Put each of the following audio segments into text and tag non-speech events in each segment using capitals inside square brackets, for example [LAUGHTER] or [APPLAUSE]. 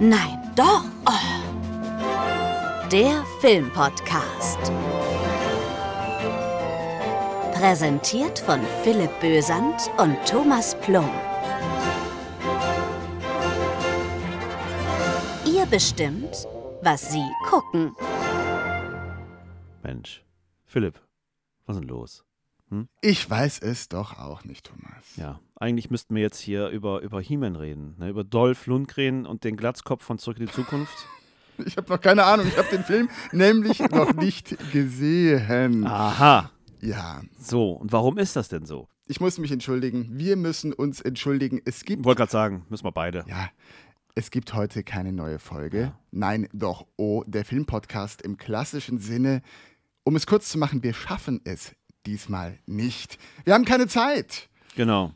Nein, doch. Oh. Der Filmpodcast. Präsentiert von Philipp Bösand und Thomas Plum. Ihr bestimmt, was Sie gucken. Mensch, Philipp, was ist denn los? Ich weiß es doch auch nicht, Thomas. Ja, eigentlich müssten wir jetzt hier über, über He-Man reden, ne? über Dolph Lundgren und den Glatzkopf von Zurück in die Zukunft. [LAUGHS] Ich habe noch keine Ahnung. Ich habe den Film [LAUGHS] nämlich noch nicht gesehen. Aha, Ja, so, und warum ist das denn so? ich muss mich entschuldigen. Wir müssen uns entschuldigen. Es Ich gibt wollte gerade sagen, müssen wir beide. ja, es gibt heute keine neue Folge. Ja. Nein, doch. Oh, der Filmpodcast im klassischen Sinne. Um es kurz zu machen, wir schaffen es diesmal nicht. Wir haben keine Zeit. Genau.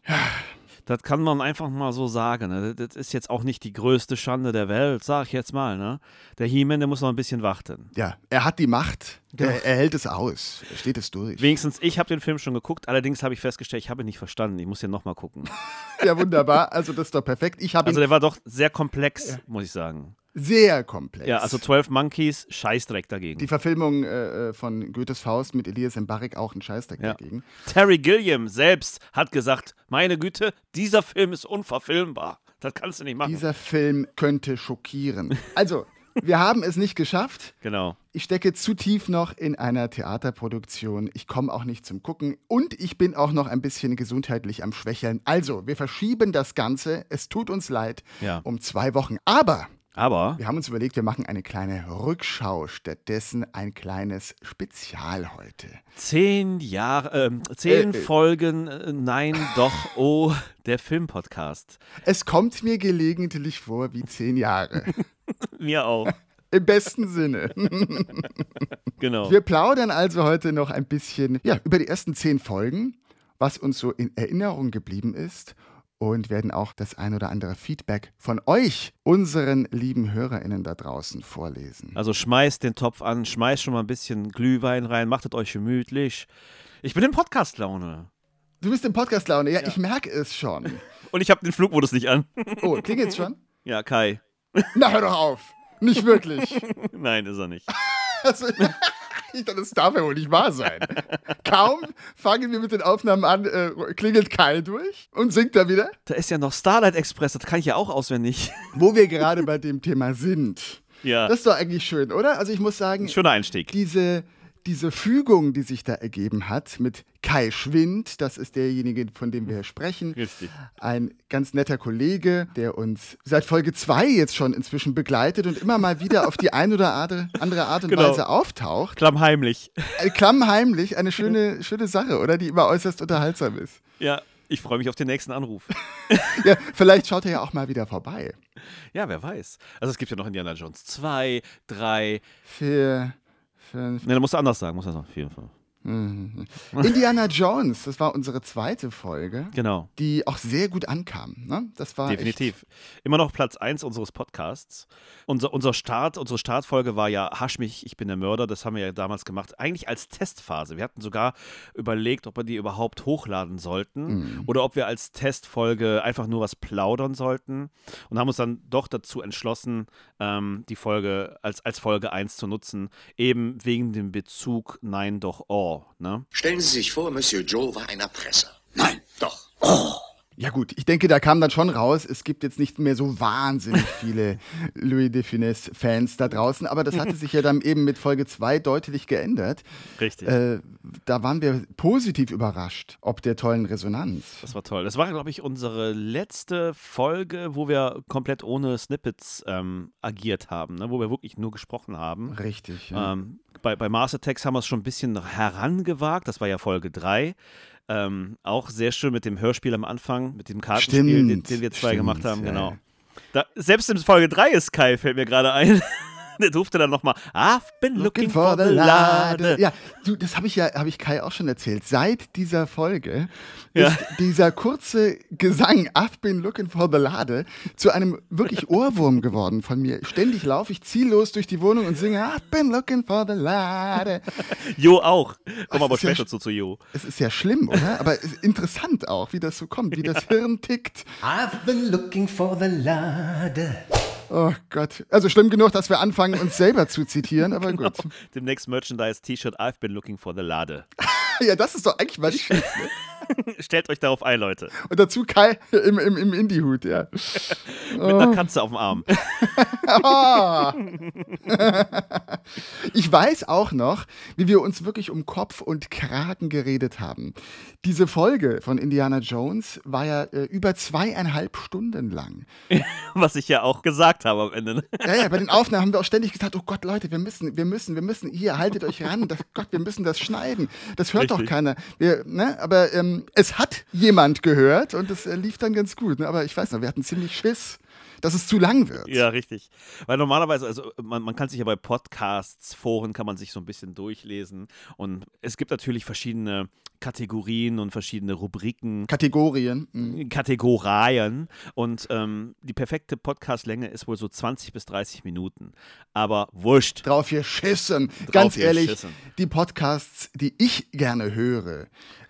Das kann man einfach mal so sagen. Ne? Das ist jetzt auch nicht die größte Schande der Welt, sag ich jetzt mal. Ne? Der He-Man, der muss noch ein bisschen warten. Ja, er hat die Macht. Genau. Er, er hält es aus. Er steht es durch. Wenigstens, ich habe den Film schon geguckt, allerdings habe ich festgestellt, ich habe ihn nicht verstanden. Ich muss den nochmal gucken. [LAUGHS] Ja, wunderbar. Also das ist doch perfekt. Ich habe Also der war doch sehr komplex, muss ich sagen. Sehr komplex. Ja, also 12 Monkeys, Scheißdreck dagegen. Die Verfilmung äh, von Goethes Faust mit Elias Mbarek auch ein Scheißdreck Ja. dagegen. Terry Gilliam selbst hat gesagt, meine Güte, dieser Film ist unverfilmbar. Das kannst du nicht machen. Dieser Film könnte schockieren. Also, wir haben es nicht geschafft. genau. Ich stecke zu tief noch in einer Theaterproduktion. Ich komme auch nicht zum Gucken. Und ich bin auch noch ein bisschen gesundheitlich am Schwächeln. Also, wir verschieben das Ganze. Es tut uns leid. Ja. Um zwei Wochen. Aber Aber, wir haben uns überlegt, wir machen eine kleine Rückschau. Stattdessen ein kleines Spezial heute. zehn Jahre, ähm, zehn Äh, äh. Folgen, äh, nein, doch, [LAUGHS] oh, der Filmpodcast. Es kommt mir gelegentlich vor wie zehn Jahre. [LAUGHS] Mir auch. [LAUGHS] Im besten Sinne. Genau. Wir plaudern also heute noch ein bisschen ja, über die ersten zehn Folgen, was uns so in Erinnerung geblieben ist und werden auch das ein oder andere Feedback von euch, unseren lieben HörerInnen da draußen, vorlesen. Also schmeißt den Topf an, schmeißt schon mal ein bisschen Glühwein rein, macht es euch gemütlich. Ich bin in Podcast-Laune. Du bist im Podcast-Laune, ja, ich merke es schon. [LAUGHS] Und ich habe den Flugmodus nicht an. [LAUGHS] Oh, klingelt's schon? Ja, Kai. Na, hör doch auf! Nicht wirklich. [LAUGHS] Nein, ist er nicht. Also, das darf ja wohl nicht wahr sein. Kaum fangen wir mit den Aufnahmen an, äh, klingelt Kai durch und singt da wieder. Da ist ja noch Starlight Express, das kann ich ja auch auswendig. Wo wir gerade bei dem Thema sind. Ja. Das ist doch eigentlich schön, oder? Also ich muss sagen, Schöner Einstieg. diese, diese Fügung, die sich da ergeben hat mit Kai Schwind, das ist derjenige, von dem wir hier sprechen. Richtig. Ein ganz netter Kollege, der uns seit Folge 2 jetzt schon inzwischen begleitet und immer mal wieder auf die ein oder andere Art und genau. Weise auftaucht. Klammheimlich. Äh, klammheimlich, eine schöne, schöne Sache, oder? Die immer äußerst unterhaltsam ist. Ja, ich freue mich auf den nächsten Anruf. [LAUGHS] ja, vielleicht schaut er ja auch mal wieder vorbei. Ja, wer weiß. Also es gibt ja noch Indiana Jones 2, 3, 4, Nee, dann musst du anders sagen, muss er sagen. Auf jeden Fall. 5. Indiana Jones, das war unsere zweite Folge, Genau. die auch sehr gut ankam. Ne? Das war Definitiv. Immer noch Platz 1 unseres Podcasts. Unser, unser Start, unsere Startfolge war ja Hasch mich, ich bin der Mörder. Das haben wir ja damals gemacht. Eigentlich als Testphase. Wir hatten sogar überlegt, ob wir die überhaupt hochladen sollten oder ob wir als Testfolge einfach nur was plaudern sollten und haben uns dann doch dazu entschlossen, ähm, die Folge als, als Folge 1 zu nutzen. Eben wegen dem Bezug Nein, doch, oh. Ne? Stellen Sie sich vor, Monsieur Joe war ein Erpresser. Nein, doch. Ja gut, ich denke, da kam dann schon raus, es gibt jetzt nicht mehr so wahnsinnig viele [LAUGHS] Louis de Funès-Fans da draußen, aber das hatte sich ja dann eben mit Folge 2 deutlich geändert. Richtig. Äh, da waren wir positiv überrascht, ob der tollen Resonanz. Das war toll. Das war, glaube ich, unsere letzte Folge, wo wir komplett ohne Snippets ähm, agiert haben, ne? wo wir wirklich nur gesprochen haben. Richtig. Ja. Ähm, bei, bei Mars Attacks haben wir es schon ein bisschen herangewagt. Das war ja Folge 3. Ähm, auch sehr schön mit dem Hörspiel am Anfang, mit dem Kartenspiel, den, Stimmt, den wir zwei stimmt, gemacht haben. ja, Genau. Da, selbst in Folge 3 ist Kai, fällt mir gerade ein. [LAUGHS] Der durfte dann nochmal, I've been looking, for, the Lade. Ja, du, das habe ich ja, habe ich Kai auch schon erzählt. Seit dieser Folge Ja. ist dieser kurze Gesang I've been looking for the Lade zu einem wirklich [LAUGHS] Ohrwurm geworden von mir. Ständig laufe ich ziellos durch die Wohnung und singe I've been looking for the Lade. [LAUGHS] Jo auch. Komm aber ja später sch- zu, zu Jo. Es ist ja schlimm, oder? Aber es ist interessant auch, wie das so kommt, wie das Hirn tickt. I've been looking for the Lade. Oh Gott. Also schlimm genug, dass wir anfangen, uns selber zu zitieren, aber gut. Demnächst Merchandise-T-Shirt, I've been looking for the Lade. [LAUGHS] Ja, das ist doch eigentlich mal nicht schlecht. Ne? [LAUGHS] Stellt euch darauf ein, Leute. Und dazu Kai im, im, im Indie-Hut, ja. [LAUGHS] Mit einer Katze auf dem Arm. [LAUGHS] Ah. ich weiß auch noch, wie wir uns wirklich um Kopf und Kragen geredet haben. Diese Folge von Indiana Jones war ja äh, über zweieinhalb Stunden lang. Was ich ja auch gesagt habe am Ende. ne? Ja, ja, bei den Aufnahmen haben wir auch ständig gesagt, oh Gott, Leute, wir müssen, wir müssen, wir müssen, hier, haltet euch ran, das, Gott, wir müssen das schneiden. Das hört doch Richtig. keiner. Wir, ne? Aber ähm, es hat jemand gehört und es äh, lief dann ganz gut. Ne? Aber ich weiß noch, wir hatten ziemlich Schiss, dass es zu lang wird. Ja, richtig. Weil normalerweise, also man, man kann sich ja bei Podcasts, Foren, kann man sich so ein bisschen durchlesen. Und es gibt natürlich verschiedene Kategorien und verschiedene Rubriken. Kategorien. Mhm. Kategorien und ähm, die perfekte Podcastlänge ist wohl so 20 bis 30 Minuten. Aber wurscht. Drauf geschissen. Ganz ehrlich, geschissen. die Podcasts, die ich gerne höre,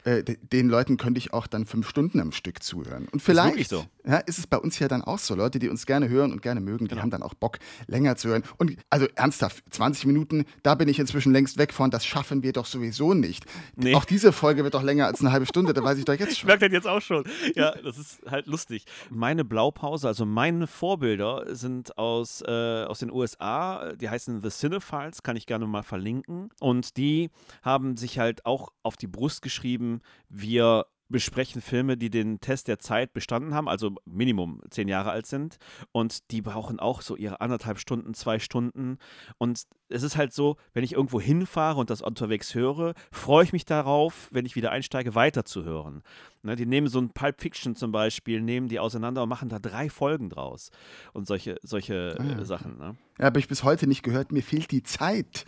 äh, de- den Leuten könnte ich auch dann fünf Stunden am Stück zuhören. Und vielleicht so. Ja, ist es bei uns ja dann auch so. Leute, die uns gerne hören und gerne mögen, die Genau. haben dann auch Bock, länger zu hören. Und also ernsthaft, 20 Minuten, da bin ich inzwischen längst weg von, das schaffen wir doch sowieso nicht. Nee. Auch diese Folge wird doch länger als eine halbe Stunde, da weiß ich doch jetzt Ich schon. merke das jetzt auch schon. Ja, das ist halt lustig. Meine Blaupause, also meine Vorbilder sind aus, äh, aus den USA, die heißen The Cinephiles, kann ich gerne mal verlinken. Und die haben sich halt auch auf die Brust geschrieben, wir besprechen Filme, die den Test der Zeit bestanden haben, also Minimum zehn Jahre alt sind. Und die brauchen auch so ihre anderthalb Stunden, zwei Stunden. Und es ist halt so, wenn ich irgendwo hinfahre und das unterwegs höre, freue ich mich darauf, wenn ich wieder einsteige, weiterzuhören. Ne, die nehmen so ein Pulp Fiction zum Beispiel, nehmen die auseinander und machen da drei Folgen draus. Und solche, solche äh, Sachen. Ne? Ja, habe ich bis heute nicht gehört, mir fehlt die Zeit.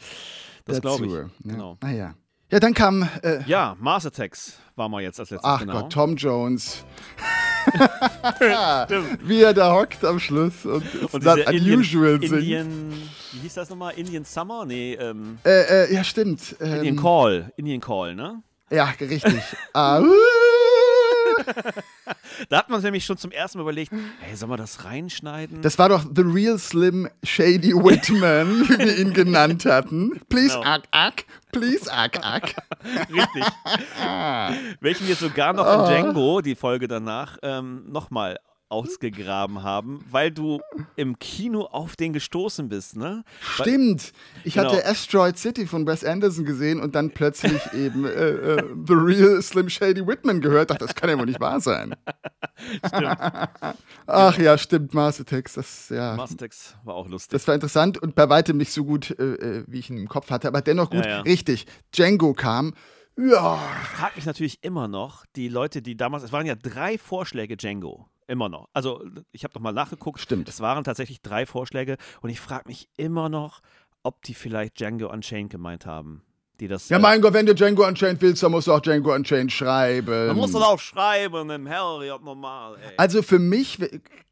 Das glaube ich. Ja. Genau. Naja. Ja, dann kam äh, Ja, Mars Attacks waren wir jetzt als letztes. Ach genau. Gott, Tom Jones. [LAUGHS] Wie er da hockt am Schluss und, Und diese unusual Indian, singt. Indian, wie hieß das nochmal? Indian Summer? Nee, ähm, Äh, äh, ja, stimmt. Indian Ähm, Call. Indian Call, ne? ja, richtig. [LAUGHS] ah, uh, Da hat man sich nämlich schon zum ersten Mal überlegt, hey, sollen wir das reinschneiden? das war doch The Real Slim Shady Whitman, wie wir ihn genannt hatten. Please, Genau. ack, ack. Please, ack, ack. Richtig. [LAUGHS] Welchen wir sogar noch Ah. in Django, die Folge danach, ähm, nochmal ausgegraben haben, weil du im Kino auf den gestoßen bist, ne? Stimmt. Ich Genau. hatte Asteroid City von Wes Anderson gesehen und dann plötzlich [LAUGHS] eben äh, äh, The Real Slim Shady Whitman gehört. Dachte, das kann ja wohl nicht wahr sein. [LAUGHS] [LAUGHS] Ach ja, stimmt, Attacks. Das, ja. Mastex war auch lustig. Das war interessant und bei weitem nicht so gut, äh, äh, wie ich ihn im Kopf hatte, aber dennoch gut. Ja, ja. Richtig. Django kam. Ja, frage mich natürlich immer noch, die Leute, die damals, es waren ja drei Vorschläge Django. Immer noch. Also, ich habe doch mal nachgeguckt. Stimmt. Es waren tatsächlich drei Vorschläge und ich frage mich immer noch, ob die vielleicht Django Unchained gemeint haben. Die das. ja, äh, mein Gott, wenn du Django Unchained willst, dann musst du auch Django Unchained schreiben. Man muss das auch schreiben im Harry, normal, ey. Also für mich,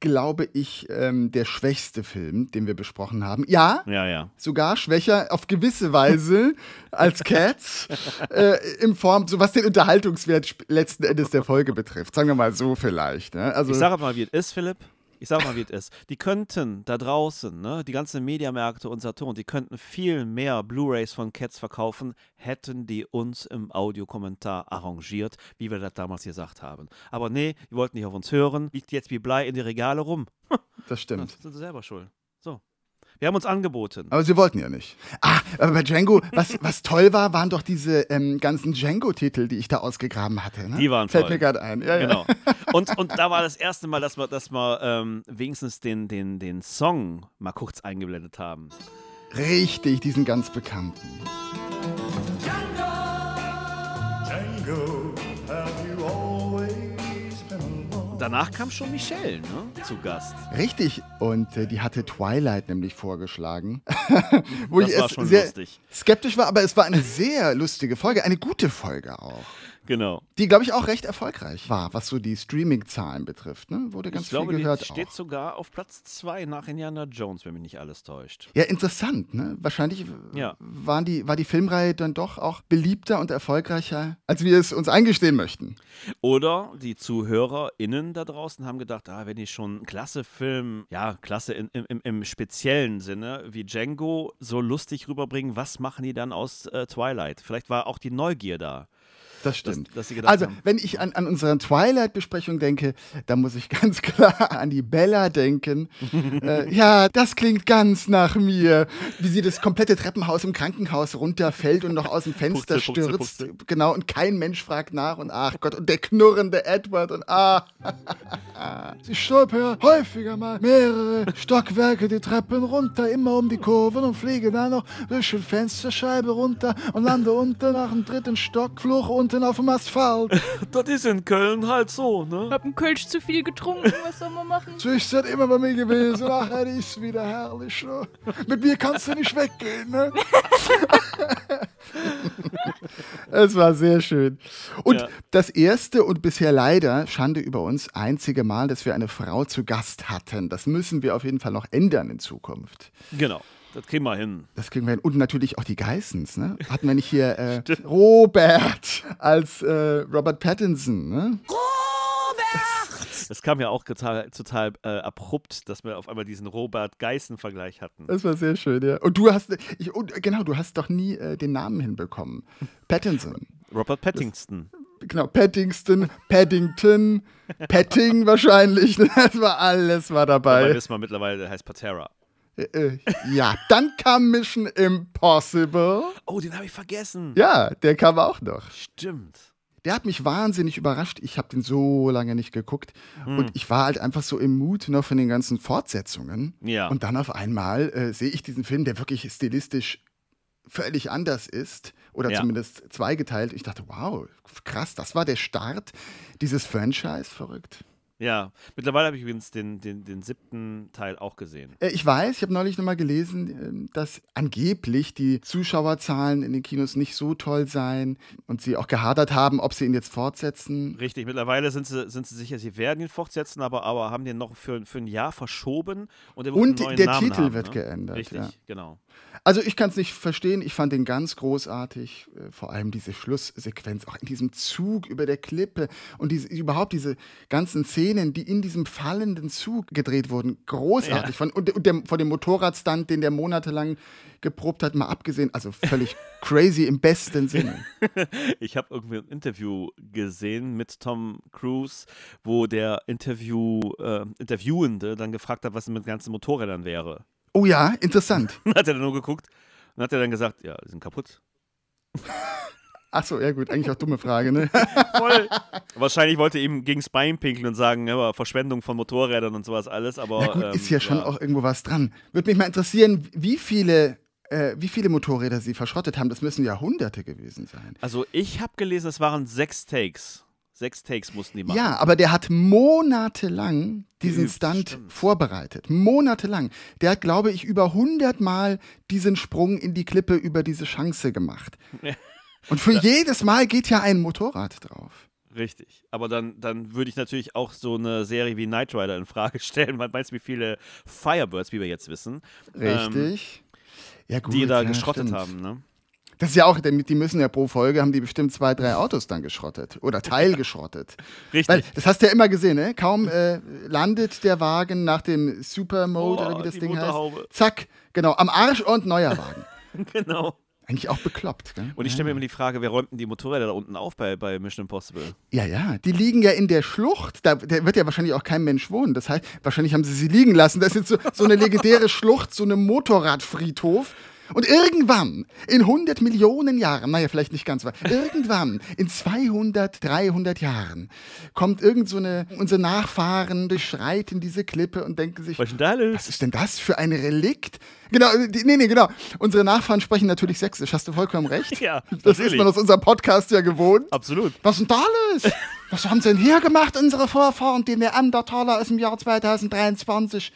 glaube ich, ähm, der schwächste Film, den wir besprochen haben. Ja, Ja, ja. sogar schwächer auf gewisse Weise [LAUGHS] als Cats äh, in Form, so was den Unterhaltungswert letzten Endes der Folge betrifft. Sagen wir mal so vielleicht. Ne? Also, Ich sage mal, wie es ist, Philipp. Ich sage mal, wie es ist. Die könnten da draußen, ne, die ganzen Mediamärkte und Saturn, die könnten viel mehr Blu-rays von Cats verkaufen, hätten die uns im Audiokommentar arrangiert, wie wir das damals gesagt haben. Aber nee, die wollten nicht auf uns hören, liegt jetzt wie Blei in die Regale rum. das Das stimmt. sind sie selber schuld. Wir haben uns angeboten. Aber sie wollten ja nicht. Ah, aber bei Django, was, [LAUGHS] was toll war, waren doch diese ähm, ganzen Django-Titel, die ich da ausgegraben hatte. Ne? Die waren Fällt toll. mir gerade ein. Ja, ja. Genau. [LAUGHS] Und, und da war das erste Mal, dass wir, dass wir ähm, wenigstens den, den, den Song mal kurz eingeblendet haben. Richtig, diesen ganz bekannten. Django, have danach kam schon Michelle ne, zu Gast. Richtig, und äh, die hatte Twilight nämlich vorgeschlagen. [LAUGHS] wo Das ich war schon sehr lustig. skeptisch war, aber es war eine sehr [LAUGHS] lustige Folge, eine gute Folge auch. Genau. Die, glaube ich, auch recht erfolgreich war, was so die Streaming-Zahlen betrifft. Ne? Wurde ganz ich glaube, viel gehört die steht auch. sogar auf Platz 2 nach Indiana Jones, wenn mich nicht alles täuscht. Ja, interessant, ne? Wahrscheinlich Ja. waren die, war die Filmreihe dann doch auch beliebter und erfolgreicher, als wir es uns eingestehen möchten. Oder die ZuhörerInnen da draußen haben gedacht, ah, wenn die schon einen klasse Film, ja, klasse in, im, im, speziellen Sinne wie Django so lustig rüberbringen, was machen die dann aus äh, Twilight? Vielleicht war auch die Neugier da. Das stimmt. dass gedacht also, haben- wenn ich an, an unsere Twilight-Besprechung denke, dann muss ich [LAUGHS] ganz klar an die Bella denken. [LAUGHS] äh, ja, das klingt ganz nach mir. Wie sie das komplette Treppenhaus im Krankenhaus runterfällt und noch aus dem Fenster putze, stürzt. putze. Genau, und kein Mensch fragt nach und ach Gott, und der knurrende Edward und ah. [LAUGHS] sie stolpert häufiger mal mehrere Stockwerke die Treppen runter, immer um die Kurven und fliege dann noch durch die Fensterscheibe runter und lande unten nach dem dritten Stock, fluch unten auf dem Asphalt. [LAUGHS] Das ist in Köln halt so, ne? Hab einen Kölsch zu viel getrunken, was soll man machen? So ist das immer bei mir gewesen. Ach, das ist wieder herrlich. Ne? Mit mir kannst du nicht weggehen. Ne? [LAUGHS] es war sehr schön. Und Ja. das erste und bisher leider, Schande über uns, einzige Mal, dass wir eine Frau zu Gast hatten. Das müssen wir auf jeden Fall noch ändern in Zukunft. Genau. Das kriegen wir hin. Das kriegen wir hin. Und natürlich auch die Geissens. Ne? Hatten wir nicht hier [LAUGHS] äh, Robert als äh, Robert Pattinson. Ne? Das kam ja auch total, total äh, abrupt, dass wir auf einmal diesen Robert-Geißen-Vergleich hatten. Das war sehr schön, ja. Und du hast, ich, und, genau, du hast doch nie äh, den Namen hinbekommen. Pattinson. Robert Pattinston. Genau, Pattingston, Paddington, [LAUGHS] Patting wahrscheinlich. ne? Das war alles war Dabei dabei. wissen wir mittlerweile, der heißt Patera. Äh, äh, ja, dann kam Mission Impossible. Oh, den habe ich vergessen. Ja, der kam auch noch. Stimmt. Der hat mich wahnsinnig überrascht. Ich habe den so lange nicht geguckt. Hm. Und ich war halt einfach so im Mut noch von den ganzen Fortsetzungen. Ja. Und dann auf einmal äh, sehe ich diesen Film, der wirklich stilistisch völlig anders ist. Oder Ja. zumindest zweigeteilt. Ich dachte, wow, krass, das war der Start dieses Franchise. Verrückt. Ja, mittlerweile habe ich übrigens den, den, den siebten Teil auch gesehen. Äh, Ich weiß, ich habe neulich nochmal gelesen, ähm, dass angeblich die Zuschauerzahlen in den Kinos nicht so toll seien und sie auch gehadert haben, ob sie ihn jetzt fortsetzen. Richtig, mittlerweile sind sie, sind sie sicher, sie werden ihn fortsetzen, aber, aber haben den noch für, für ein Jahr verschoben und, Und der Namen Titel haben, wird ne? geändert, Richtig, ja. genau. Also ich kann es nicht verstehen, ich fand den ganz großartig, äh, vor allem diese Schlusssequenz, auch in diesem Zug über der Klippe und diese, überhaupt diese ganzen Szenen, die in diesem fallenden Zug gedreht wurden, großartig. Von, und, und der, von dem Motorradstand, den der monatelang geprobt hat, mal abgesehen, also völlig [LAUGHS] crazy im besten Sinne. [LAUGHS] Ich habe irgendwie ein Interview gesehen mit Tom Cruise, wo der Interview, äh, Interviewende dann gefragt hat, was mit den ganzen Motorrädern wäre. Oh ja, interessant. [LAUGHS] Hat er dann nur geguckt und hat er dann gesagt, ja, die sind kaputt. Achso, ja gut, eigentlich auch dumme Frage, ne? [LAUGHS] Voll. Wahrscheinlich wollte er ihm gegens Bein pinkeln und sagen, ja, Verschwendung von Motorrädern und sowas alles, aber. Na gut, ähm, ist ja schon auch irgendwo was dran. Würde mich mal interessieren, wie viele, äh, wie viele Motorräder sie verschrottet haben. Das müssen ja Hunderte gewesen sein. Also ich habe gelesen, es waren sechs Takes. Sechs Takes mussten die machen. Ja, aber der hat monatelang diesen Geübt, Stunt stimmt. vorbereitet. Monatelang. Der hat, glaube ich, über 100 Mal diesen Sprung in die Klippe über diese Chance gemacht. Und für jedes Mal geht ja ein Motorrad drauf. Richtig. Aber dann, dann würde ich natürlich auch so eine Serie wie Knight Rider in Frage [LAUGHS] stellen, weil meinst du, wie viele Firebirds, wie wir jetzt wissen, ähm, Richtig. ja, gut. die da ja, geschrottet stimmt. haben, ne? Das ist ja auch, die müssen ja pro Folge, haben die bestimmt zwei, drei Autos dann geschrottet oder teilgeschrottet. [LAUGHS] Richtig. Weil, das hast du ja immer gesehen, ne? Kaum äh, landet der Wagen nach dem Supermode Oh, oder wie das Ding heißt. Zack, genau, am Arsch und neuer Wagen. [LAUGHS] genau. Eigentlich auch bekloppt, gell? Und ich stelle mir immer die Frage, wer räumt denn die Motorräder da unten auf bei, bei Mission Impossible? Ja, ja, die liegen ja in der Schlucht. Da, da wird ja wahrscheinlich auch kein Mensch wohnen. Das heißt, wahrscheinlich haben sie sie liegen lassen. Das ist so, so eine legendäre Schlucht, so eine Motorradfriedhof. Und irgendwann, in 100 Millionen Jahren, naja, vielleicht nicht ganz, aber irgendwann, in 200, 300 Jahren, kommt irgend so eine, unsere Nachfahren durchschreiten diese Klippe und denken sich, Was ist was ist denn das für ein Relikt? Genau, die, nee, nee, genau. Unsere Nachfahren sprechen natürlich Sächsisch, hast du vollkommen recht. [LAUGHS] Ja, Das ist natürlich. man aus unserem Podcast ja gewohnt. Absolut. Was ist denn da los? [LAUGHS] Was haben sie denn hier gemacht, unsere Vorfahren, die Neandertaler aus dem Jahr 2023?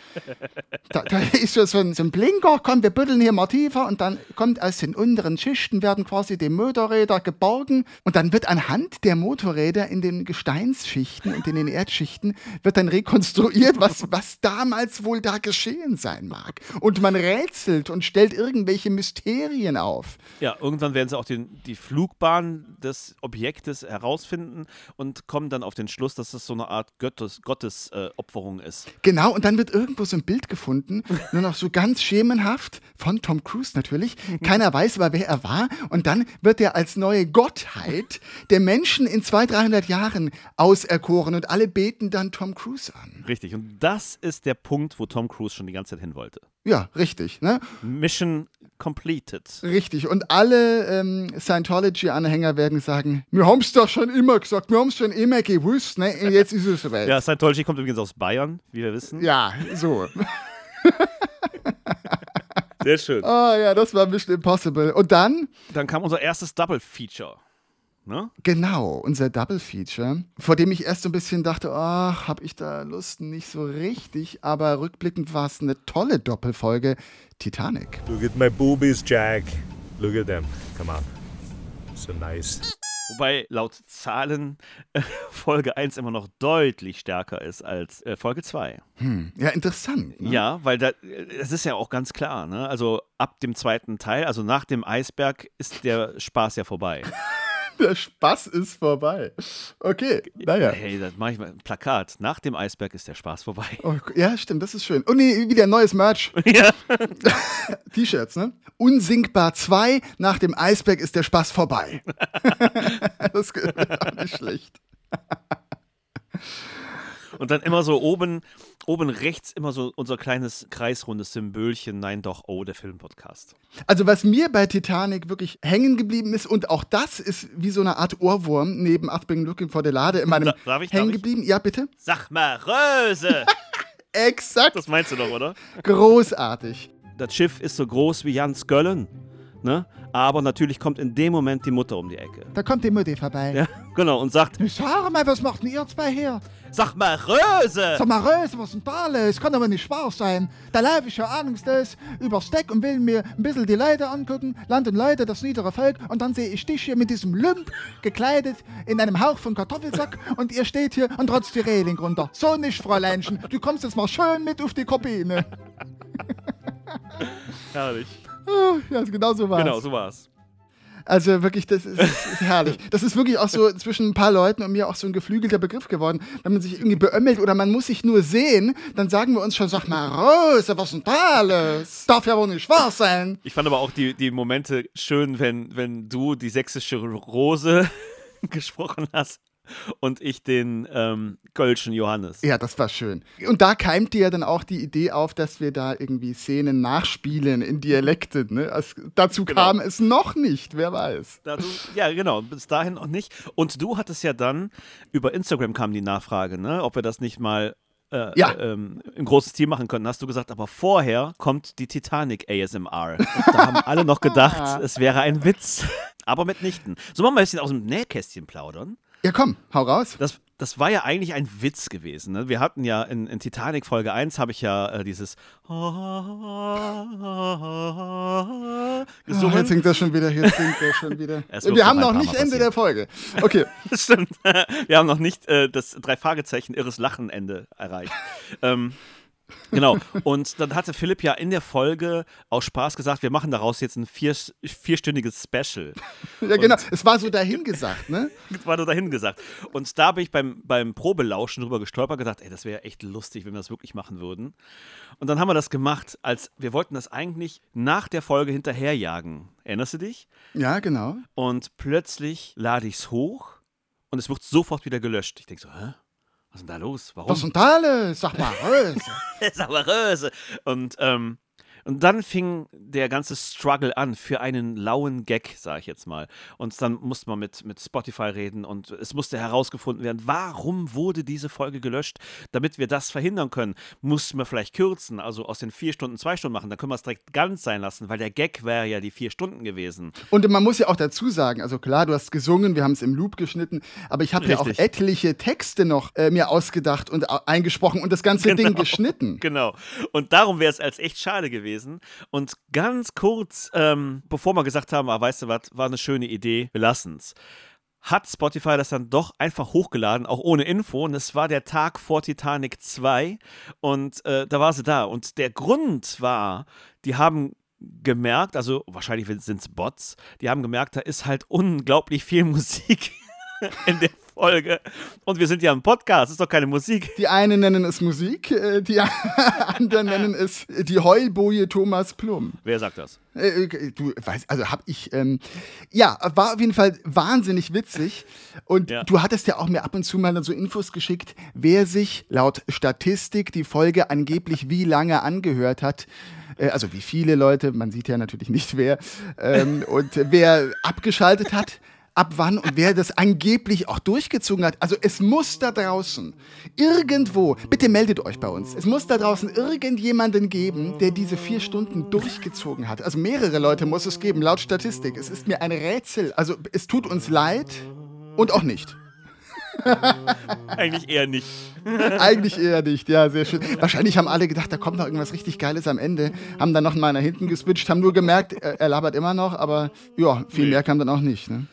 Da, da ist so, ein, so ein Blinker, komm, wir buddeln hier mal tiefer und dann kommt aus den unteren Schichten, werden quasi die Motorräder geborgen und dann wird anhand der Motorräder in den Gesteinsschichten und in den Erdschichten wird dann rekonstruiert, was, was damals wohl da geschehen sein mag. Und man rätselt und stellt irgendwelche Mysterien auf. Ja, irgendwann werden sie auch den, die Flugbahn des Objektes herausfinden und kommen dann auf den Schluss, dass es so eine Art Gottes, Gottesopferung äh, Opferung ist. Genau, und dann wird irgendwo so ein Bild gefunden, [LAUGHS] nur noch so ganz schemenhaft, von Tom Cruise natürlich. Keiner weiß aber, wer er war. Und dann wird er als neue Gottheit der Menschen in 200, 300 Jahren auserkoren und alle beten dann Tom Cruise an. Richtig, und das ist der Punkt, wo Tom Cruise schon die ganze Zeit hin wollte. Ja, richtig. Ne? Mission completed. Richtig. Und alle ähm, Scientology-Anhänger werden sagen, wir haben es doch schon immer gesagt, wir haben es schon immer gewusst, ne? Und jetzt ist es soweit. Ja, Scientology kommt übrigens aus Bayern, wie wir wissen. ja so. Sehr schön. Oh ja, das war Mission Impossible. Und dann Dann kam unser erstes Double-Feature. Ne? Genau, unser Double Feature, vor dem ich erst so ein bisschen dachte, ach, hab ich da Lust, nicht so richtig, aber rückblickend war es eine tolle Doppelfolge Titanic. Look at my boobies, Jack. Look at them. Come on. So nice. Wobei laut Zahlen äh, Folge 1 immer noch deutlich stärker ist als äh, Folge 2. Ja, interessant. Ne? Ja, weil da, das ist ja auch ganz klar. Ne? Also ab dem zweiten Teil, also nach dem Eisberg, ist der Spaß ja vorbei. [LAUGHS] Der Spaß ist vorbei. Okay, naja. Hey, das mache ich mal. Plakat. Nach dem Eisberg ist der Spaß vorbei. Oh, ja, stimmt, das ist schön. Und nee, wieder ein neues Merch. [LAUGHS] ja. [LAUGHS] T-Shirts, ne? Unsinkbar 2, nach dem Eisberg ist der Spaß vorbei. [LAUGHS] das ist auch nicht schlecht. Und dann immer so oben, oben rechts immer so unser kleines kreisrundes Symbolchen. Nein, doch, oh, der Filmpodcast. Also was mir bei Titanic wirklich hängen geblieben ist, und auch das ist wie so eine Art Ohrwurm neben Achtung Looking for the Lade in meinem Da- ich, hängen geblieben. Ja, bitte. Sag mal, Röse! [LAUGHS] Exakt. Das meinst du doch, oder? Großartig. Das Schiff ist so groß wie Jans Göllen. Ne? Aber natürlich kommt in dem Moment die Mutter um die Ecke. Da kommt die Mutti vorbei. Ja, [LAUGHS] genau, und sagt: Sag mal, was macht denn ihr zwei hier? Sag mal, Röse! Sag mal, Röse, was ist denn da los? Kann aber nicht wahr sein. Da laufe ich ja ahnungslos übers Deck und will mir ein bisschen die Leute angucken, Land und Leute, das niedere Volk, und dann sehe ich dich hier mit diesem Lump gekleidet in einem Hauch von Kartoffelsack und ihr steht hier und trotzt die Reling runter. So nicht, Fräuleinchen. Du kommst jetzt mal schön mit auf die Kabine. Herrlich. Ah, Ja, genau so war's. Genau, so war's. Also wirklich, das ist, ist herrlich. [LAUGHS] Das ist wirklich auch so zwischen ein paar Leuten und mir auch so ein geflügelter Begriff geworden. Wenn man sich irgendwie beömmelt oder man muss sich nur sehen, dann sagen wir uns schon, sag mal, Rose, was ist denn da alles? Darf ja wohl nicht wahr sein. Ich fand aber auch die, die Momente schön, wenn, wenn du die sächsische Rose [LAUGHS] gesprochen hast und ich den ähm, Kölschen Johannes. Ja, das war schön. Und da keimte ja dann auch die Idee auf, dass wir da irgendwie Szenen nachspielen in Dialekten. Ne? Es, dazu Genau. kam es noch nicht, wer weiß. Dazu, ja, genau, bis dahin noch nicht. Und du hattest ja dann, über Instagram kam die Nachfrage, ne, ob wir das nicht mal äh, Ja. ähm, im großen Team machen können. Hast du gesagt, aber vorher kommt die Titanic ASMR. Und da haben alle noch gedacht, [LAUGHS] es wäre ein Witz. Aber mitnichten. So machen wir ein bisschen aus dem Nähkästchen plaudern. Ja, komm, hau raus. Das, das war ja eigentlich ein Witz gewesen. Ne? Wir hatten ja in, in Titanic Folge 1 habe ich ja äh, dieses Oh, gesungen. jetzt singt er schon wieder, jetzt singt er schon wieder. [LAUGHS] Wir noch haben noch paar nicht Ende der Folge. Okay. [LAUGHS] Das stimmt. Wir haben noch nicht äh, das drei Fragezeichen irres Lachenende erreicht. ähm, genau. Und dann hatte Philipp ja in der Folge aus Spaß gesagt, wir machen daraus jetzt ein vier, vierstündiges Special. [LAUGHS] Ja, genau. Es war so dahingesagt, ne? Das [LAUGHS] war nur dahin gesagt. Und da bin ich beim, beim Probelauschen drüber gestolpert gedacht, ey, das wäre echt lustig, wenn wir das wirklich machen würden. Und dann haben wir das gemacht, als wir wollten das eigentlich nach der Folge hinterherjagen. Erinnerst du dich? Ja, genau. Und plötzlich lade ich es hoch und es wird sofort wieder gelöscht. Ich denke so, hä? Was ist denn da los? Warum? Was ist denn da alles? Sag mal, Röse. [LAUGHS] Saueröse. Und ähm, Und dann fing der ganze Struggle an für einen lauen Gag, sage ich jetzt mal. Und dann musste man mit, mit Spotify reden und es musste herausgefunden werden, warum wurde diese Folge gelöscht, damit wir das verhindern können. Mussten wir vielleicht kürzen, also aus den vier Stunden zwei Stunden machen, dann können wir es direkt ganz sein lassen, weil der Gag wäre ja die vier Stunden gewesen. Und man muss ja auch dazu sagen, also klar, du hast gesungen, wir haben es im Loop geschnitten, aber ich habe ja auch etliche Texte noch äh, mir ausgedacht und eingesprochen und das ganze Ding geschnitten. [LAUGHS] Genau. Und darum wäre es als echt schade gewesen. Und ganz kurz, ähm, bevor wir gesagt haben, ah, weißt du was, war eine schöne Idee, wir lassen's. Hat Spotify das dann doch einfach hochgeladen, auch ohne Info. Und es war der Tag vor Titanic 2. Und äh, da war sie da. Und der Grund war, die haben gemerkt, also wahrscheinlich sind es Bots, die haben gemerkt, da ist halt unglaublich viel [LAUGHS] Musik [LAUGHS] in der Folge. Und wir sind ja im Podcast, ist doch keine Musik. Die einen nennen es Musik, äh, die [LAUGHS] anderen nennen es die Heulboje Thomas Plum. Wer sagt das? Äh, äh, du weißt, also hab ich, ähm, ja, war auf jeden Fall wahnsinnig witzig. Und Ja. du hattest ja auch mir ab und zu mal dann so Infos geschickt, wer sich laut Statistik die Folge angeblich wie lange angehört hat. Also wie viele Leute, man sieht ja natürlich nicht wer, ähm, und wer abgeschaltet hat. Ab wann und wer das angeblich auch durchgezogen hat. Also es muss da draußen irgendwo, bitte meldet euch bei uns, es muss da draußen irgendjemanden geben, der diese vier Stunden durchgezogen hat. Also mehrere Leute muss es geben, laut Statistik. Es ist mir ein Rätsel. Also es tut uns leid und auch nicht. [LAUGHS] Eigentlich eher nicht. [LAUGHS] Eigentlich eher nicht, ja, sehr schön. Wahrscheinlich haben alle gedacht, da kommt noch irgendwas richtig Geiles am Ende. Haben dann noch mal nach hinten geswitcht, haben nur gemerkt, er, er labert immer noch, aber ja, viel mehr kam dann auch nicht. Ne?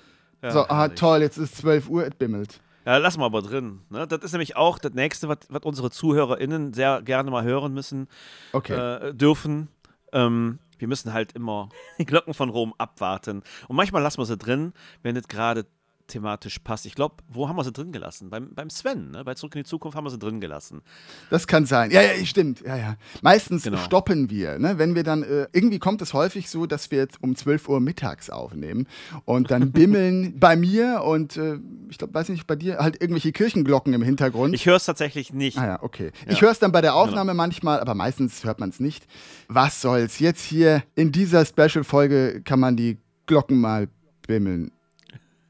So, ah, toll, jetzt ist 12 Uhr, es bimmelt. Ja, lassen wir aber drin. Ne? Das ist nämlich auch das Nächste, was was unsere ZuhörerInnen sehr gerne mal hören müssen, Okay. äh, dürfen. Ähm, wir müssen halt immer die Glocken von Rom abwarten. Und manchmal lassen wir sie drin, wenn es gerade thematisch passt. Ich glaube, wo haben wir sie drin gelassen? Beim, beim Sven, ne? bei Zurück in die Zukunft haben wir sie drin gelassen. Das kann sein. Ja, ja, stimmt. Ja, ja. Meistens Genau. stoppen wir, ne? wenn wir dann, äh, irgendwie kommt es häufig so, dass wir jetzt um 12 Uhr mittags aufnehmen und dann [LAUGHS] bimmeln bei mir und äh, ich glaube, weiß nicht, bei dir halt irgendwelche Kirchenglocken im Hintergrund. Ich höre es tatsächlich nicht. Ah ja, okay. Ich höre es dann bei der Aufnahme manchmal, aber meistens hört man es nicht. Was soll's? Jetzt hier in dieser Special-Folge kann man die Glocken mal bimmeln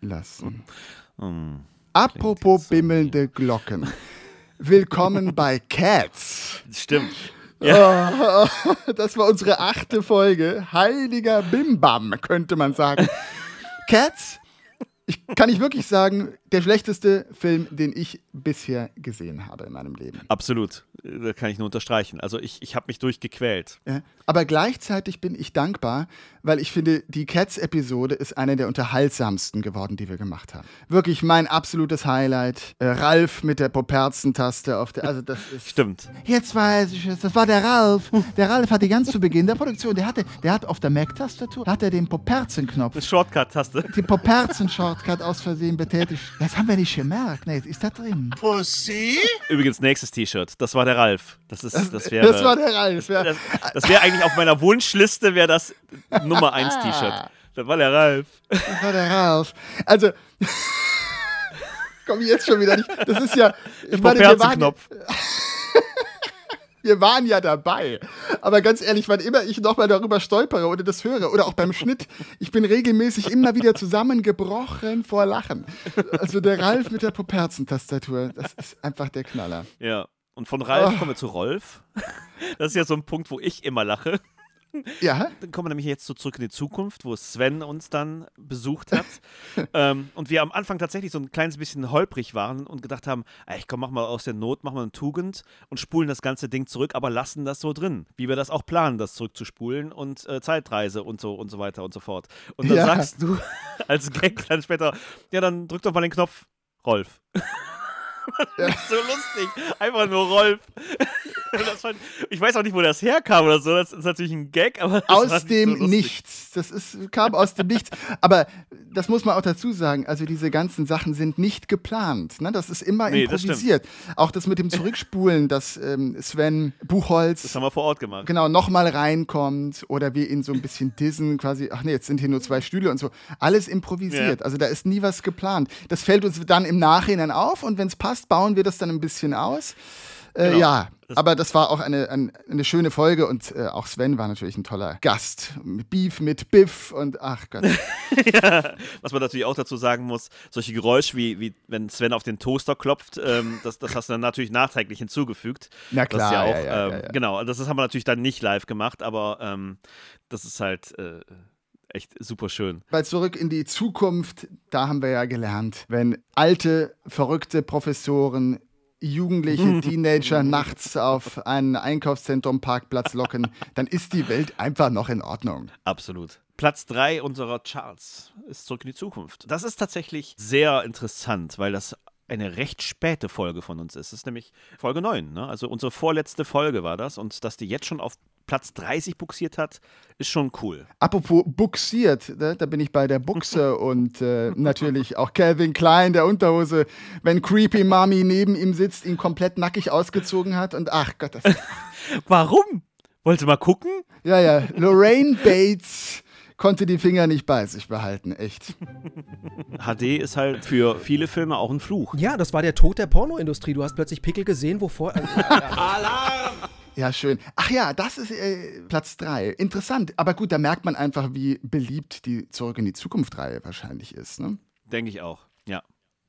lassen. Hm. Apropos bimmelnde Glocken. Willkommen bei Cats. Stimmt. Oh, das war unsere achte Folge. Heiliger Bimbam, könnte man sagen. Cats, ich, kann ich wirklich sagen, der schlechteste Film, den ich bisher gesehen habe in meinem Leben. Absolut. Da kann ich nur unterstreichen. Also ich, ich habe mich durchgequält. Ja, aber gleichzeitig bin ich dankbar, weil ich finde, die Cats-Episode ist eine der unterhaltsamsten geworden, die wir gemacht haben. Wirklich mein absolutes Highlight. Äh, Ralf mit der Poperzentaste auf der. Also, das ist. Stimmt. Jetzt weiß ich es, das war der Ralf. Der Ralf hatte ganz zu Beginn der Produktion, der hatte, der hat auf der Mac-Tastatur, hat er den Poperzenknopf, Eine Shortcut-Taste. die Poperzen-Shortcut aus Versehen betätigt. Das haben wir nicht gemerkt. Nee, ist da drin. Übrigens, nächstes T-Shirt. Das war der Ralf. Das, ist, das wäre. Das war der Ralf. Ja. Das, das wäre eigentlich auf meiner Wunschliste, wäre das Nummer 1 T-Shirt. Das war der Ralf. Das war der Ralf. Also. [LAUGHS] Komm jetzt schon wieder nicht. Das ist ja. Ich meine, wir waren, Poperzenknopf. Wir waren ja dabei. Aber ganz ehrlich, wann immer ich nochmal darüber stolpere oder das höre oder auch beim Schnitt, ich bin regelmäßig immer wieder zusammengebrochen vor Lachen. Also der Ralf mit der Poperzentastatur, das ist einfach der Knaller. Ja. Und von Ralf Oh. kommen wir zu Rolf. Das ist ja so ein Punkt, wo ich immer lache. [LAUGHS] Ja? Dann kommen wir nämlich jetzt so zurück in die Zukunft, wo Sven uns dann besucht hat. [LAUGHS] ähm, und wir am Anfang tatsächlich so ein kleines bisschen holprig waren und gedacht haben, ey, komm, mach mal aus der Not, mach mal eine Tugend und spulen das ganze Ding zurück, aber lassen das so drin. Wie wir das auch planen, das zurückzuspulen und äh, Zeitreise und so und so weiter und so fort. Und dann Ja. sagst du [LAUGHS] als Gag dann später, ja, dann drück doch mal den Knopf, Rolf. [LAUGHS] Das ist so lustig. Einfach nur Rolf. [LAUGHS] Das fand, ich weiß auch nicht, wo das herkam oder so. Das ist natürlich ein Gag, aber. das Aus dem so. Nichts. Das ist, kam aus dem Nichts. Aber das muss man auch dazu sagen. Also diese ganzen Sachen sind nicht geplant. Ne? Das ist immer Nee, das improvisiert. auch das mit dem Zurückspulen, dass ähm, Sven Buchholz Das haben wir vor Ort gemacht. genau nochmal reinkommt oder wir ihn so ein bisschen dissen, quasi, ach nee, jetzt sind hier nur zwei Stühle und so. Alles improvisiert. Ja. Also da ist nie was geplant. Das fällt uns dann im Nachhinein auf und wenn es passt, bauen wir das dann ein bisschen aus. Äh, Genau. Ja, Aber das war auch eine, eine, eine schöne Folge und äh, auch Sven war natürlich ein toller Gast. Mit Beef mit Biff und ach Gott. [LAUGHS] ja, was man natürlich auch dazu sagen muss, solche Geräusche wie, wie wenn Sven auf den Toaster klopft, ähm, das, das hast du dann natürlich nachträglich hinzugefügt. Na Das ist klar, ja auch, ja, ähm, genau, das ist, haben wir natürlich dann nicht live gemacht, aber ähm, das ist halt äh, echt super schön. Bei Zurück in die Zukunft, da haben wir ja gelernt, wenn alte, verrückte Professoren jugendliche [LAUGHS] Teenager nachts auf einen Einkaufszentrum Parkplatz locken, dann ist die Welt einfach noch in Ordnung. Absolut. Platz 3 unserer Charts ist Zurück in die Zukunft. Das ist tatsächlich sehr interessant, weil das eine recht späte Folge von uns ist. Das ist nämlich Folge 9, ne? Also unsere vorletzte Folge war das und dass die jetzt schon auf Platz 30 buxiert hat, ist schon cool. Apropos buxiert, ne, da bin ich bei der Buchse [LAUGHS] und äh, natürlich auch Calvin Klein, der Unterhose, wenn Creepy Mommy neben ihm sitzt, ihn komplett nackig ausgezogen hat und ach Gott, das [LAUGHS] Warum? Wollte mal gucken? Ja, ja, Lorraine Bates konnte die Finger nicht bei sich behalten, echt. HD ist halt für viele Filme auch ein Fluch. Ja, das war der Tod der Pornoindustrie. Du hast plötzlich Pickel gesehen, wovor. [LAUGHS] Äh, Ja, schön. Ach ja, das ist äh, Platz 3. Interessant. Aber gut, da merkt man einfach, wie beliebt die Zurück in die Zukunft-Reihe wahrscheinlich ist. Ne? Denke ich auch. Ja,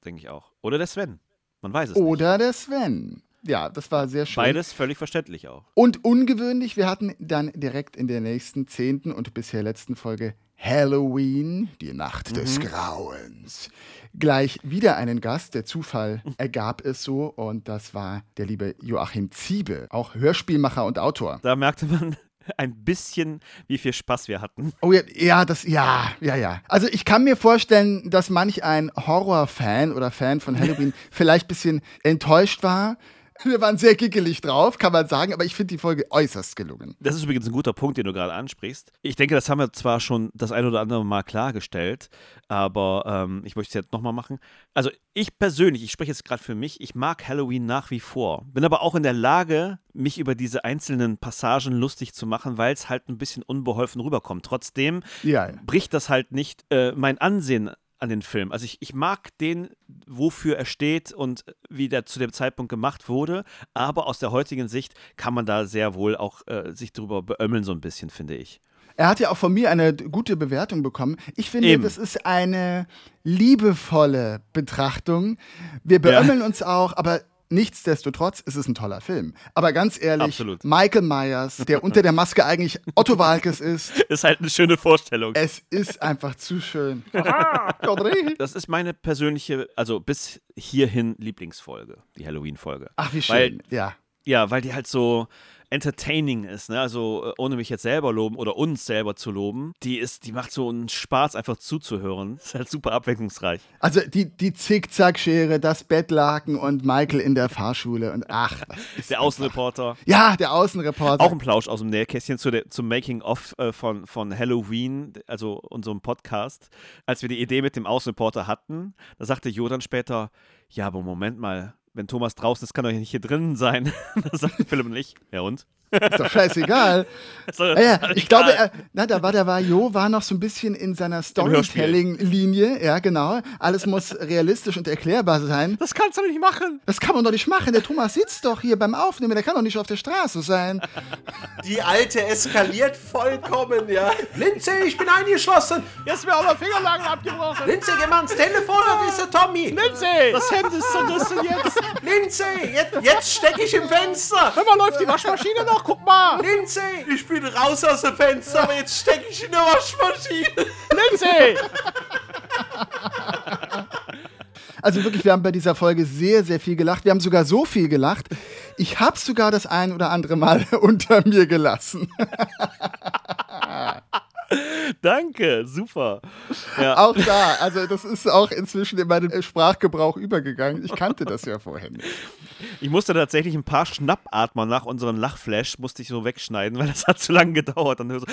denke ich auch. Oder der Sven. Man weiß es nicht. Oder der Sven. Ja, das war sehr schön. Beides völlig verständlich auch. Und ungewöhnlich, wir hatten dann direkt in der nächsten zehnten und bisher letzten Folge Halloween, die Nacht des Grauens. Gleich wieder einen Gast, der Zufall ergab es so und das war der liebe Joachim Ziebe, auch Hörspielmacher und Autor. Da merkte man [LAUGHS] ein bisschen, wie viel Spaß wir hatten. Oh ja, ja, das, ja, ja, ja. Also ich kann mir vorstellen, dass manch ein Horrorfan oder Fan von [LAUGHS] Halloween vielleicht ein bisschen enttäuscht war. Wir waren sehr giggelig drauf, kann man sagen, aber ich finde die Folge äußerst gelungen. Das ist übrigens ein guter Punkt, den du gerade ansprichst. Ich denke, das haben wir zwar schon das ein oder andere Mal klargestellt, aber ähm, ich möchte es jetzt nochmal machen. Also ich persönlich, ich spreche jetzt gerade für mich, ich mag Halloween nach wie vor. Bin aber auch in der Lage, mich über diese einzelnen Passagen lustig zu machen, weil es halt ein bisschen unbeholfen rüberkommt. Trotzdem Ja, bricht das halt nicht äh, mein Ansehen an den Film. Also ich, ich mag den, wofür er steht und wie der zu dem Zeitpunkt gemacht wurde, aber aus der heutigen Sicht kann man da sehr wohl auch äh, sich drüber beömmeln so ein bisschen, finde ich. Er hat ja auch von mir eine gute Bewertung bekommen. Ich finde, Eben. das ist eine liebevolle Betrachtung. Wir beömmeln uns auch, aber nichtsdestotrotz ist es ein toller Film. Aber ganz ehrlich, Absolut. Michael Myers, der [LAUGHS] unter der Maske eigentlich Otto Walkes ist, [LAUGHS] Ist halt eine schöne Vorstellung. es ist einfach zu schön. [LAUGHS] Godri. Das ist meine persönliche, also bis hierhin Lieblingsfolge, die Halloween-Folge. Ach, wie Weil- schön. ja. Ja, weil die halt so entertaining ist, ne? Also äh, ohne mich jetzt selber loben oder uns selber zu loben, die ist, die macht so einen Spaß, einfach zuzuhören. [LAUGHS] Ist halt super abwechslungsreich. Also die, die Zickzackschere, das Bettlaken und Michael in der Fahrschule und ach, Der Außenreporter. Ja, der Außenreporter. Auch ein Plausch aus dem Nähkästchen zu der, zum Making-of äh, von, von Halloween, also unserem Podcast. Als wir die Idee mit dem Außenreporter hatten, da sagte Jo dann später, ja, aber Moment mal, wenn Thomas draußen ist, kann er nicht hier drinnen sein. [LAUGHS] da sagte Philipp und ich, ja und? Ist doch scheißegal. [LAUGHS] So, Ja, ja, ich glaube, er, na, da war der war Jo war noch so ein bisschen in seiner. Storytelling-Linie. Ja, genau. Alles muss [LAUGHS] realistisch und erklärbar sein. das kannst du nicht machen. Das kann man doch nicht machen. Der Thomas sitzt doch hier beim Aufnehmen. Der kann doch nicht auf der Straße sein. [LAUGHS] Die Alte eskaliert vollkommen, ja. Lindsay, ich bin eingeschlossen. Jetzt mir aber Fingerlagen abgebrochen. Lindsay, geh mal ans Telefon, das ist der Tommy. Lindsay! Das Hemd ist zerrissen jetzt. Lindsay, jetzt, jetzt stecke ich im Fenster. Hör mal, läuft die Waschmaschine noch? Guck mal. Lindsay, ich bin raus aus dem Fenster, aber jetzt stecke ich in der Waschmaschine. Lindsay! [LAUGHS] Also wirklich, wir haben bei dieser Folge sehr, sehr viel gelacht. Wir haben sogar so viel gelacht. Ich habe sogar das ein oder andere Mal [LAUGHS] unter mir gelassen. [LAUGHS] Danke, super. Ja. Auch da. Also das ist auch inzwischen in meinen Sprachgebrauch übergegangen. Ich kannte das ja vorher nicht. Ich musste tatsächlich ein paar Schnappatmer nach unserem Lachflash musste ich so wegschneiden, weil das hat zu lange gedauert. Und so,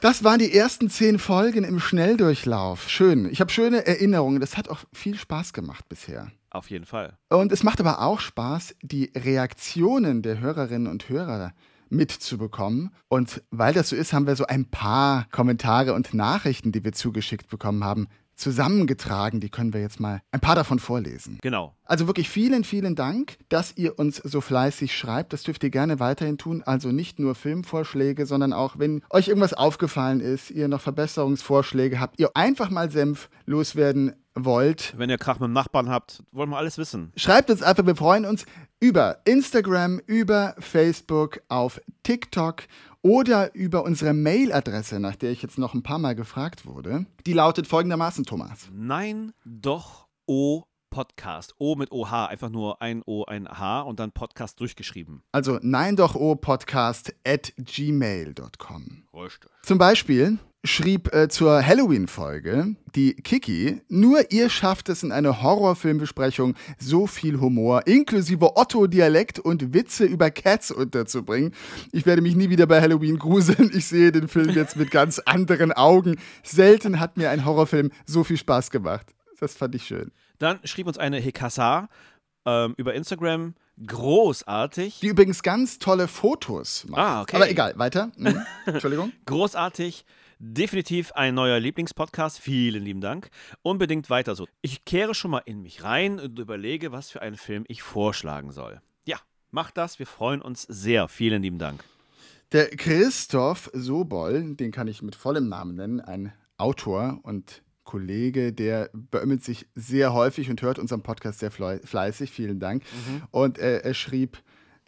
Das waren die ersten zehn Folgen im Schnelldurchlauf. Schön. Ich habe schöne Erinnerungen. Das hat auch viel Spaß gemacht bisher. auf jeden Fall. Und es macht aber auch Spaß, die Reaktionen der Hörerinnen und Hörer mitzubekommen. Und weil das so ist, haben wir so ein paar Kommentare und Nachrichten, die wir zugeschickt bekommen haben, zusammengetragen. Die können wir jetzt mal ein paar davon vorlesen. Genau. Also wirklich vielen, vielen Dank, dass ihr uns so fleißig schreibt. Das dürft ihr gerne weiterhin tun. Also nicht nur Filmvorschläge, sondern auch, wenn euch irgendwas aufgefallen ist, ihr noch Verbesserungsvorschläge habt, ihr einfach mal Senf loswerden wollt. Wenn ihr Krach mit dem Nachbarn habt, wollen wir alles wissen. Schreibt uns einfach, wir freuen uns über Instagram, über Facebook, auf TikTok oder über unsere Mailadresse, nach der ich jetzt noch ein paar Mal gefragt wurde. Die lautet folgendermaßen, Thomas. Nein, doch, O Podcast. O mit OH, einfach nur ein O, ein H und dann Podcast durchgeschrieben. Also nein doch O Podcast at gmail.com. Richtig. Zum Beispiel schrieb äh, zur Halloween-Folge die Kiki, nur ihr schafft es in einer Horrorfilmbesprechung so viel Humor, inklusive Otto-Dialekt und Witze über Cats unterzubringen. Ich werde mich nie wieder bei Halloween gruseln. Ich sehe den Film jetzt mit ganz anderen Augen. Selten hat mir ein Horrorfilm so viel Spaß gemacht. Das fand ich schön. Dann schrieb uns eine Hekasa ähm, über Instagram. Großartig. Die übrigens ganz tolle Fotos macht. Ah, okay. Aber egal, weiter. Mhm. Entschuldigung. [LAUGHS] Großartig. Definitiv ein neuer Lieblingspodcast. Vielen lieben Dank. Unbedingt weiter so. Ich kehre schon mal in mich rein und überlege, was für einen Film ich vorschlagen soll. Ja, macht das. Wir freuen uns sehr. Vielen lieben Dank. Der Christoph Sobol, den kann ich mit vollem Namen nennen, ein Autor und Kollege, der beömmelt sich sehr häufig und hört unseren Podcast sehr fleißig. Vielen Dank. Mhm. Und äh, er schrieb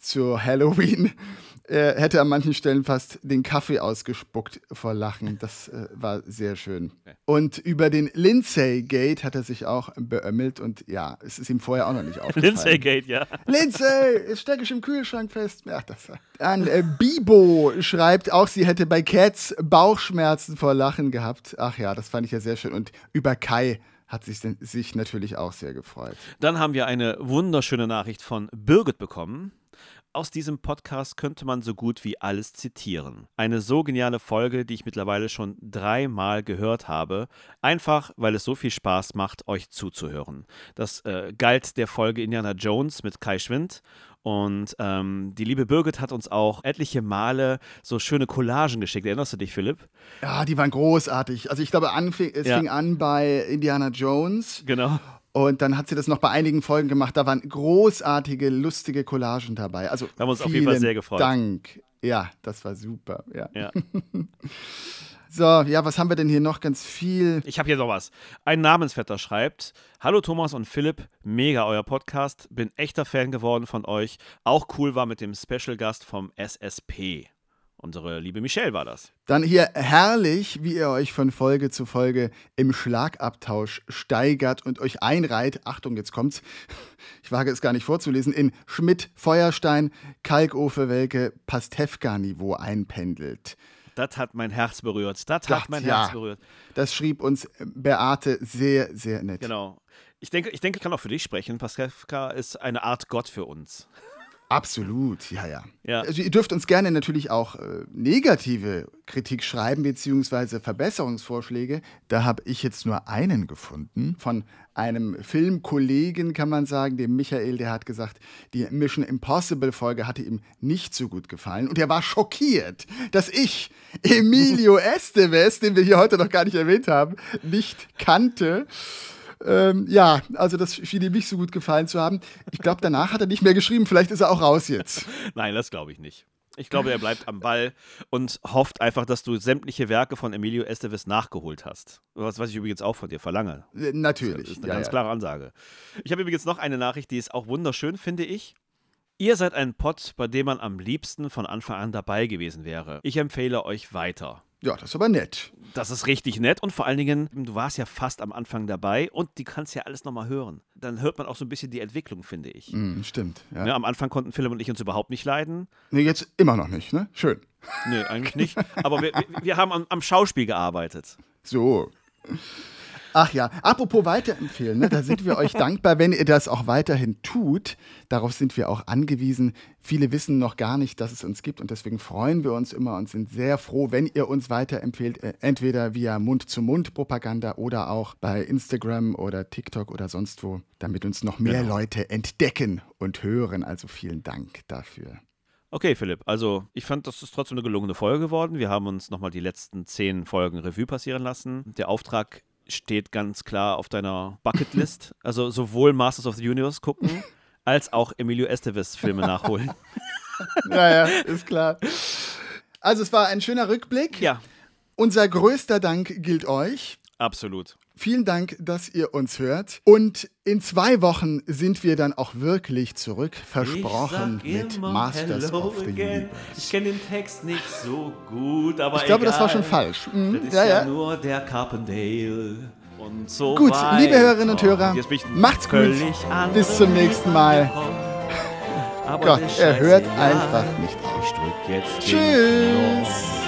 zu Halloween, er hätte an manchen Stellen fast den Kaffee ausgespuckt vor Lachen. Das äh, war sehr schön. Und über den Lindsay Gate hat er sich auch beömmelt und ja, es ist ihm vorher auch noch nicht [LAUGHS] aufgefallen. Lindsay Gate, ja. Lindsay, jetzt stecke ich im Kühlschrank fest. Ach, das war. An äh, Bibo schreibt auch, sie hätte bei Cats Bauchschmerzen vor Lachen gehabt. Ach ja, das fand ich ja sehr schön. Und über Kai hat sich, sich natürlich auch sehr gefreut. Dann haben wir eine wunderschöne Nachricht von Birgit bekommen. Aus diesem Podcast könnte man so gut wie alles zitieren. Eine so geniale Folge, die ich mittlerweile schon dreimal gehört habe, einfach weil es so viel Spaß macht, euch zuzuhören. Das äh, galt der Folge Indiana Jones mit Kai Schwind und ähm, die liebe Birgit hat uns auch etliche Male so schöne Collagen geschickt. Erinnerst du dich, Philipp? Ja, die waren großartig. Also ich glaube, anfing, es ja. fing an bei Indiana Jones. Genau. Und dann hat sie das noch bei einigen Folgen gemacht. Da waren großartige, lustige Collagen dabei. Also wir haben uns auf jeden Fall sehr gefreut. Dank. Ja, das war super. Ja. ja. [LAUGHS] so, ja, was haben wir denn hier noch? Ganz viel. Ich habe hier noch was. Ein Namensvetter schreibt: Hallo Thomas und Philipp, mega euer Podcast. Bin echter Fan geworden von euch. Auch cool war mit dem Special Gast vom SSP. Unsere liebe Michelle war das. Dann hier herrlich, wie ihr euch von Folge zu Folge im Schlagabtausch steigert und euch einreiht. Achtung, jetzt kommt's. Ich wage es gar nicht vorzulesen. In Schmidt, Feuerstein, Kalkofe, Welke, Pastewka-Niveau einpendelt. Das hat mein Herz berührt. Das, hat mein ja, Herz berührt. Das schrieb uns Beate sehr, sehr nett. Genau. Ich denke, ich denke, ich kann auch für dich sprechen. Pastewka ist eine Art Gott für uns. Absolut, ja, ja, ja. Also ihr dürft uns gerne natürlich auch äh, negative Kritik schreiben, beziehungsweise Verbesserungsvorschläge. Da habe ich jetzt nur einen gefunden von einem Filmkollegen, kann man sagen, dem Michael, der hat gesagt, die Mission Impossible Folge hatte ihm nicht so gut gefallen. Und er war schockiert, dass ich Emilio [LAUGHS] Estevez, den wir hier heute noch gar nicht erwähnt haben, nicht kannte. Ähm, ja, also das schien ihm nicht so gut gefallen zu haben. Ich glaube, danach hat er nicht mehr geschrieben. Vielleicht ist er auch raus jetzt. [LAUGHS] Nein, das glaube ich nicht. Ich glaube, er bleibt am Ball und hofft einfach, dass du sämtliche Werke von Emilio Estevez nachgeholt hast. Was, was ich übrigens auch von dir verlange. Äh, natürlich. Das ist eine ja, ganz ja. klare Ansage. Ich habe übrigens noch eine Nachricht, die ist auch wunderschön, finde ich. Ihr seid ein Pod, bei dem man am liebsten von Anfang an dabei gewesen wäre. Ich empfehle euch weiter. Ja, das ist aber nett. Das ist richtig nett und vor allen Dingen, du warst ja fast am Anfang dabei und die kannst ja alles nochmal hören. Dann hört man auch so ein bisschen die Entwicklung, finde ich. Mm, stimmt. Ja. Ja, am Anfang konnten Philipp und ich uns überhaupt nicht leiden. Nee, jetzt immer noch nicht, ne? Schön. Nee, eigentlich nicht. [LAUGHS] Aber wir, wir haben am, am Schauspiel gearbeitet. So. Ach ja, apropos weiterempfehlen, ne, da sind wir euch [LAUGHS] dankbar, wenn ihr das auch weiterhin tut. Darauf sind wir auch angewiesen. Viele wissen noch gar nicht, dass es uns gibt und deswegen freuen wir uns immer und sind sehr froh, wenn ihr uns weiterempfehlt, äh, entweder via Mund-zu-Mund-Propaganda oder auch bei Instagram oder TikTok oder sonst wo, damit uns noch mehr genau. Leute entdecken und hören. Also vielen Dank dafür. Okay, Philipp, also ich fand, das ist trotzdem eine gelungene Folge geworden. Wir haben uns nochmal die letzten zehn Folgen Revue passieren lassen. Der Auftrag steht ganz klar auf deiner Bucketlist. [LAUGHS] Also sowohl Masters of the Universe gucken, als auch Emilio Estevez Filme nachholen. [LAUGHS] Naja, ist klar. Also es war ein schöner Rückblick. Ja, Unser größter Dank gilt euch. absolut. Vielen Dank, dass ihr uns hört. Und in zwei Wochen sind wir dann auch wirklich zurück, versprochen, mit Masters of the Universe. Ich kenne den Text nicht so gut, aber Ich glaube, das war schon falsch. Mhm, Das ist ja, ja, ja. nur der Carpendale. Und so Gut, liebe Hörerinnen und Hörer, macht's gut. Bis zum nächsten Mal. [LAUGHS] Gott, er hört einfach nicht auf. Tschüss.